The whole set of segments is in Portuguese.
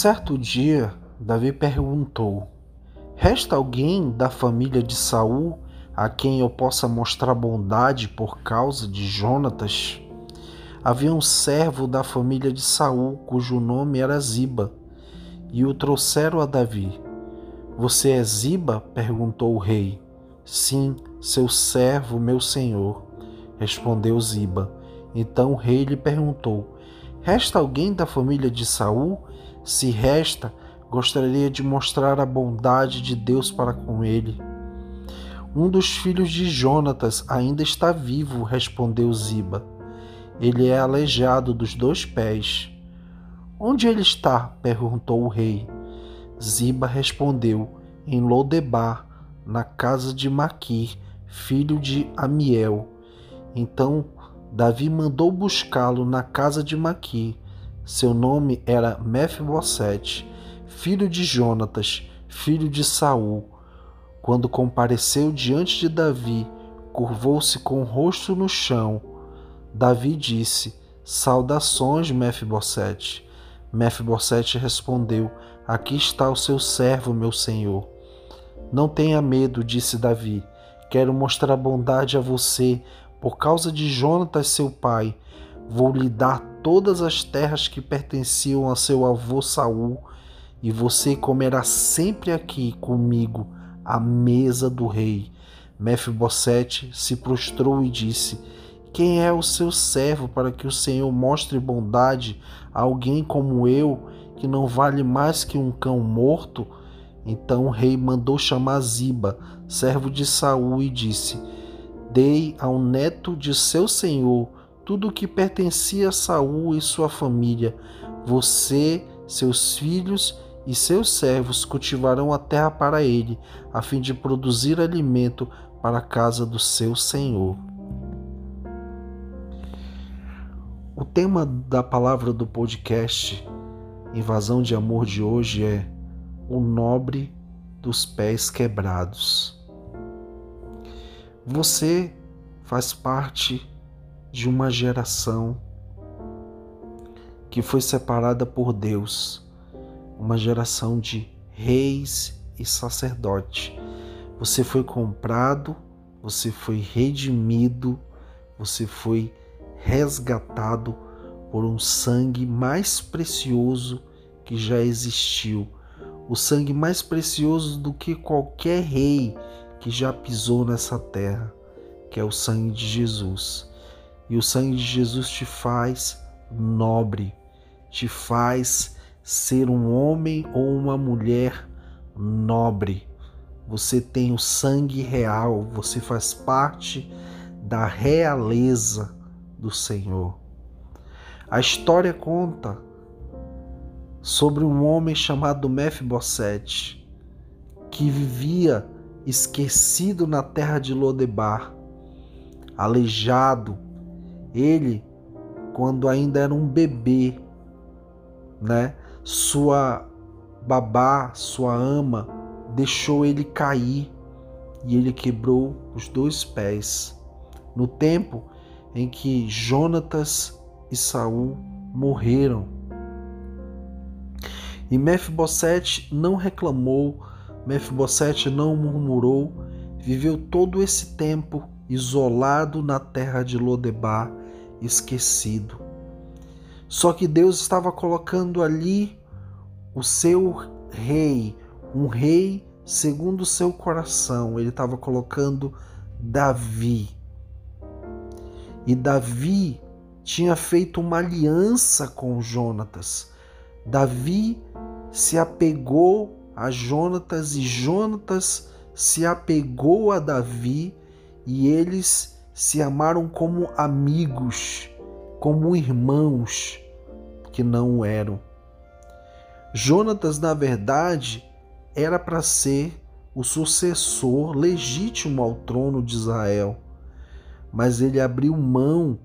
Certo dia, Davi perguntou: Resta alguém da família de Saul a quem eu possa mostrar bondade por causa de Jonatas? Havia um servo da família de Saul, cujo nome era Ziba, e o trouxeram a Davi. Você é Ziba? perguntou o rei. Sim, seu servo, meu senhor, respondeu Ziba. Então o rei lhe perguntou: Resta alguém da família de Saul? Se resta, gostaria de mostrar a bondade de Deus para com ele. Um dos filhos de Jonatas ainda está vivo, respondeu Ziba. Ele é aleijado dos dois pés. Onde ele está? perguntou o rei. Ziba respondeu: Em Lodebar, na casa de Maquir, filho de Amiel. Então Davi mandou buscá-lo na casa de Maquir. Seu nome era Mefibosete, filho de Jonatas, filho de Saul. Quando compareceu diante de Davi, curvou-se com o rosto no chão. Davi disse: Saudações, Mefibosete. Mefibosete respondeu: Aqui está o seu servo, meu senhor. Não tenha medo, disse Davi. Quero mostrar bondade a você por causa de Jonatas, seu pai. Vou lhe dar todas as terras que pertenciam a seu avô Saul, e você comerá sempre aqui comigo à mesa do rei. Mefibosete se prostrou e disse: quem é o seu servo para que o Senhor mostre bondade a alguém como eu, que não vale mais que um cão morto? Então o rei mandou chamar Ziba, servo de Saul, e disse: Dei ao neto de seu senhor tudo o que pertencia a Saul e sua família. Você, seus filhos e seus servos cultivarão a terra para ele, a fim de produzir alimento para a casa do seu senhor. O tema da palavra do podcast Invasão de Amor de hoje é O Nobre dos Pés Quebrados. Você faz parte de uma geração que foi separada por Deus, uma geração de reis e sacerdote. Você foi comprado, você foi redimido, você foi resgatado por um sangue mais precioso que já existiu, o sangue mais precioso do que qualquer rei que já pisou nessa terra, que é o sangue de Jesus. E o sangue de Jesus te faz nobre, te faz ser um homem ou uma mulher nobre. Você tem o sangue real, você faz parte da realeza do Senhor. A história conta sobre um homem chamado Mefibosete que vivia esquecido na terra de Lodebar, aleijado. Ele, quando ainda era um bebê, né? Sua babá, sua ama, deixou ele cair e ele quebrou os dois pés. No tempo em que Jonatas e Saul morreram. E Mefibosete não reclamou, Mefibosete não murmurou, viveu todo esse tempo isolado na terra de Lodebar, esquecido. Só que Deus estava colocando ali o seu rei, um rei segundo o seu coração. Ele estava colocando Davi. E Davi tinha feito uma aliança com Jonatas. Davi se apegou a Jonatas e Jonatas se apegou a Davi e eles se amaram como amigos, como irmãos que não eram. Jonatas, na verdade, era para ser o sucessor legítimo ao trono de Israel mas ele abriu mão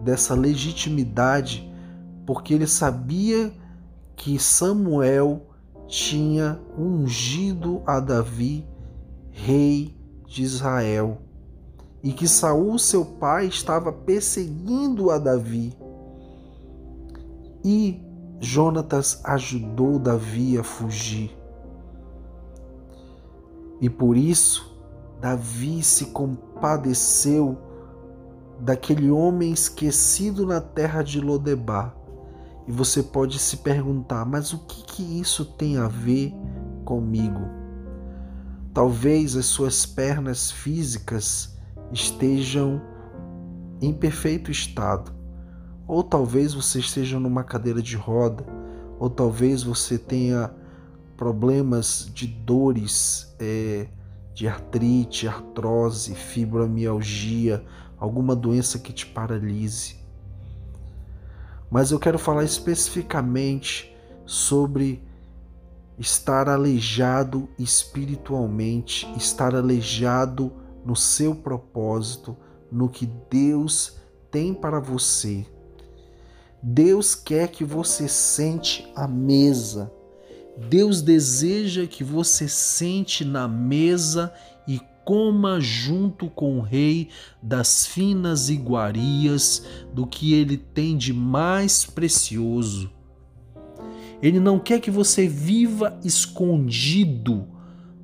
dessa legitimidade porque ele sabia que Samuel tinha ungido a Davi rei de Israel e que Saul seu pai estava perseguindo a Davi. E Jonatas ajudou Davi a fugir. E por isso, Davi se compadeceu daquele homem esquecido na terra de Lodebar. E você pode se perguntar, mas o que, que isso tem a ver comigo? Talvez as suas pernas físicas estejam em perfeito estado, ou talvez você esteja numa cadeira de roda, ou talvez você tenha problemas de dores, é, de artrite, artrose, fibromialgia, alguma doença que te paralise. Mas eu quero falar especificamente sobre estar aleijado espiritualmente, estar aleijado no seu propósito, no que Deus tem para você. Deus quer que você sente a mesa. Deus deseja que você sente na mesa e coma junto com o rei das finas iguarias do que ele tem de mais precioso. Ele não quer que você viva escondido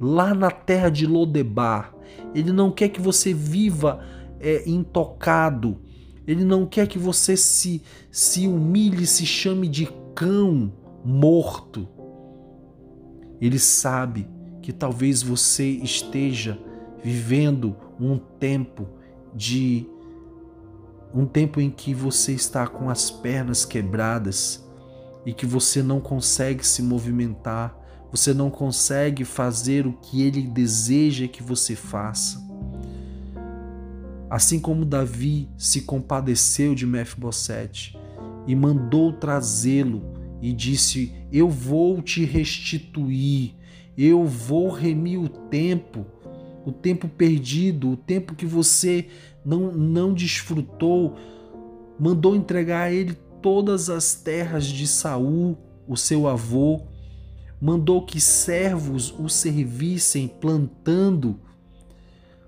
lá na terra de Lodebar. Ele não quer que você viva é, intocado. Ele não quer que você se, se humilhe, se chame de cão morto. Ele sabe que talvez você esteja vivendo um tempo de um tempo em que você está com as pernas quebradas e que você não consegue se movimentar, você não consegue fazer o que ele deseja que você faça. Assim como Davi se compadeceu de Mefibosete e mandou trazê-lo e disse: Eu vou te restituir, eu vou remir o tempo, o tempo perdido, o tempo que você não, não desfrutou. Mandou entregar a ele todas as terras de Saul, o seu avô, mandou que servos o servissem plantando,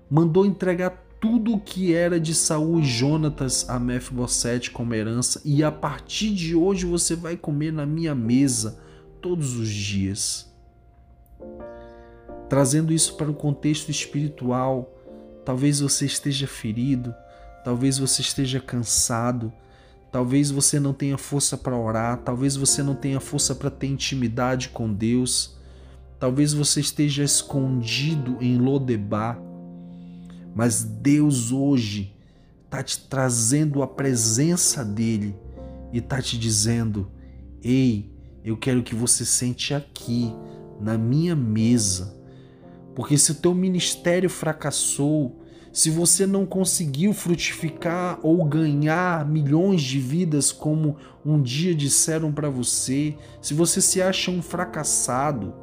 mandou entregar tudo o que era de Saul e Jonatas a Mefibosete como herança, e a partir de hoje você vai comer na minha mesa todos os dias. Trazendo isso para o contexto espiritual, talvez você esteja ferido, talvez você esteja cansado, talvez você não tenha força para orar, talvez você não tenha força para ter intimidade com Deus, talvez você esteja escondido em Lodebar mas Deus hoje está te trazendo a presença dele e está te dizendo: Ei, eu quero que você sente aqui, na minha mesa. Porque se o teu ministério fracassou, se você não conseguiu frutificar ou ganhar milhões de vidas como um dia disseram para você, se você se acha um fracassado,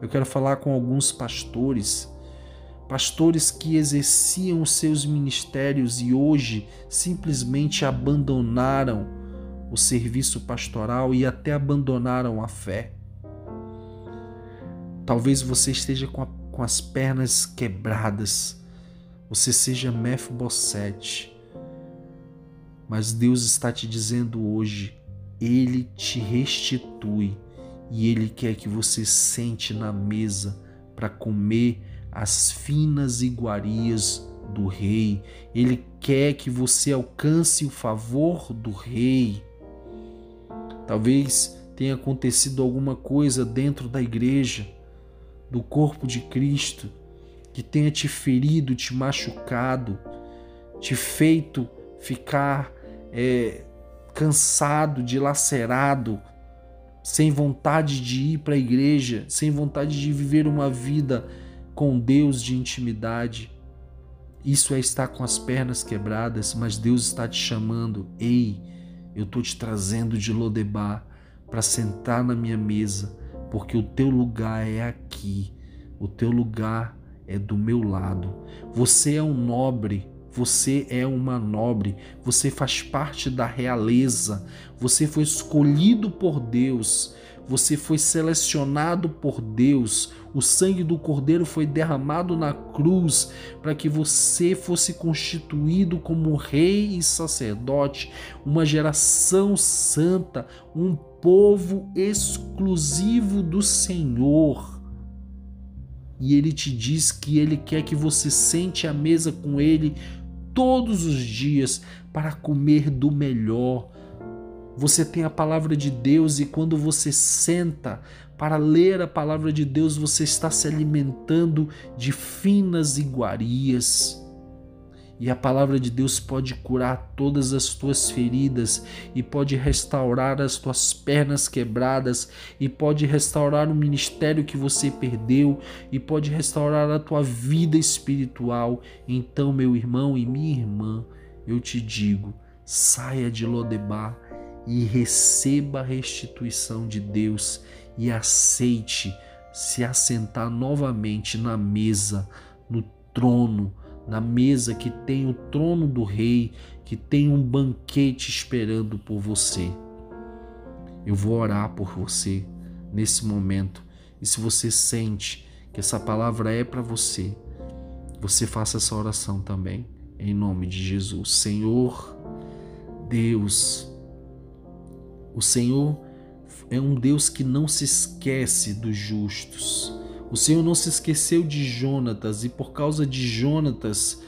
eu quero falar com alguns pastores pastores que exerciam seus ministérios e hoje simplesmente abandonaram o serviço pastoral e até abandonaram a fé. Talvez você esteja com, a, com as pernas quebradas, você seja Mefibosete, mas Deus está te dizendo hoje, Ele te restitui e Ele quer que você sente na mesa para comer as finas iguarias do rei. Ele quer que você alcance o favor do rei. Talvez tenha acontecido alguma coisa dentro da igreja, do corpo de Cristo, que tenha te ferido, te machucado, te feito ficar é, cansado, dilacerado, sem vontade de ir para a igreja, sem vontade de viver uma vida com Deus de intimidade. Isso é estar com as pernas quebradas, mas Deus está te chamando. Ei, eu estou te trazendo de Lodebar para sentar na minha mesa, porque o teu lugar é aqui, o teu lugar é do meu lado. Você é um nobre, você é uma nobre, você faz parte da realeza, você foi escolhido por Deus, você foi selecionado por Deus, o sangue do Cordeiro foi derramado na cruz para que você fosse constituído como rei e sacerdote, uma geração santa, um povo exclusivo do Senhor. E ele te diz que ele quer que você sente à mesa com ele todos os dias para comer do melhor. Você tem a palavra de Deus e quando você senta para ler a palavra de Deus, você está se alimentando de finas iguarias. E a palavra de Deus pode curar todas as tuas feridas e pode restaurar as tuas pernas quebradas e pode restaurar o ministério que você perdeu e pode restaurar a tua vida espiritual. Então, meu irmão e minha irmã, eu te digo, saia de Lodebar e receba a restituição de Deus e aceite se assentar novamente na mesa, no trono na mesa que tem o trono do rei, que tem um banquete esperando por você. Eu vou orar por você nesse momento. E se você sente que essa palavra é para você, você faça essa oração também, em nome de Jesus. Senhor, Deus, o Senhor é um Deus que não se esquece dos justos. O Senhor não se esqueceu de Jonatas e por causa de Jonatas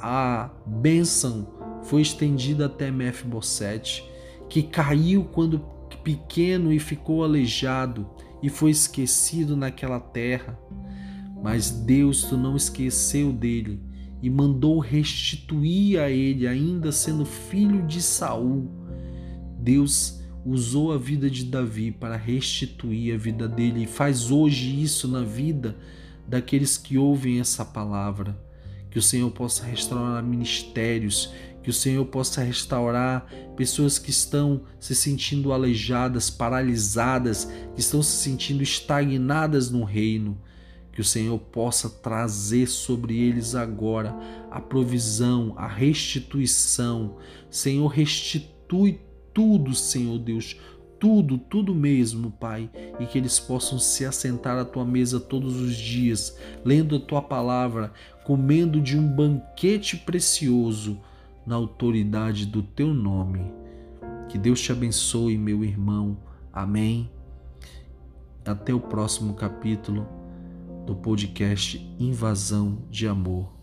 a bênção foi estendida até Mefibosete, que caiu quando pequeno e ficou aleijado e foi esquecido naquela terra. Mas Deus tu não esqueceu dele e mandou restituir a ele, ainda sendo filho de Saul. Deus usou a vida de Davi para restituir a vida dele e faz hoje isso na vida daqueles que ouvem essa palavra. Que o Senhor possa restaurar ministérios, que o Senhor possa restaurar pessoas que estão se sentindo aleijadas, paralisadas, que estão se sentindo estagnadas no reino. Que o Senhor possa trazer sobre eles agora a provisão, a restituição. Senhor, restitui tudo, Senhor Deus, tudo, tudo mesmo, Pai, e que eles possam se assentar à tua mesa todos os dias, lendo a tua palavra, comendo de um banquete precioso na autoridade do teu nome. Que Deus te abençoe, meu irmão. Amém. Até o próximo capítulo do podcast Invasão de Amor.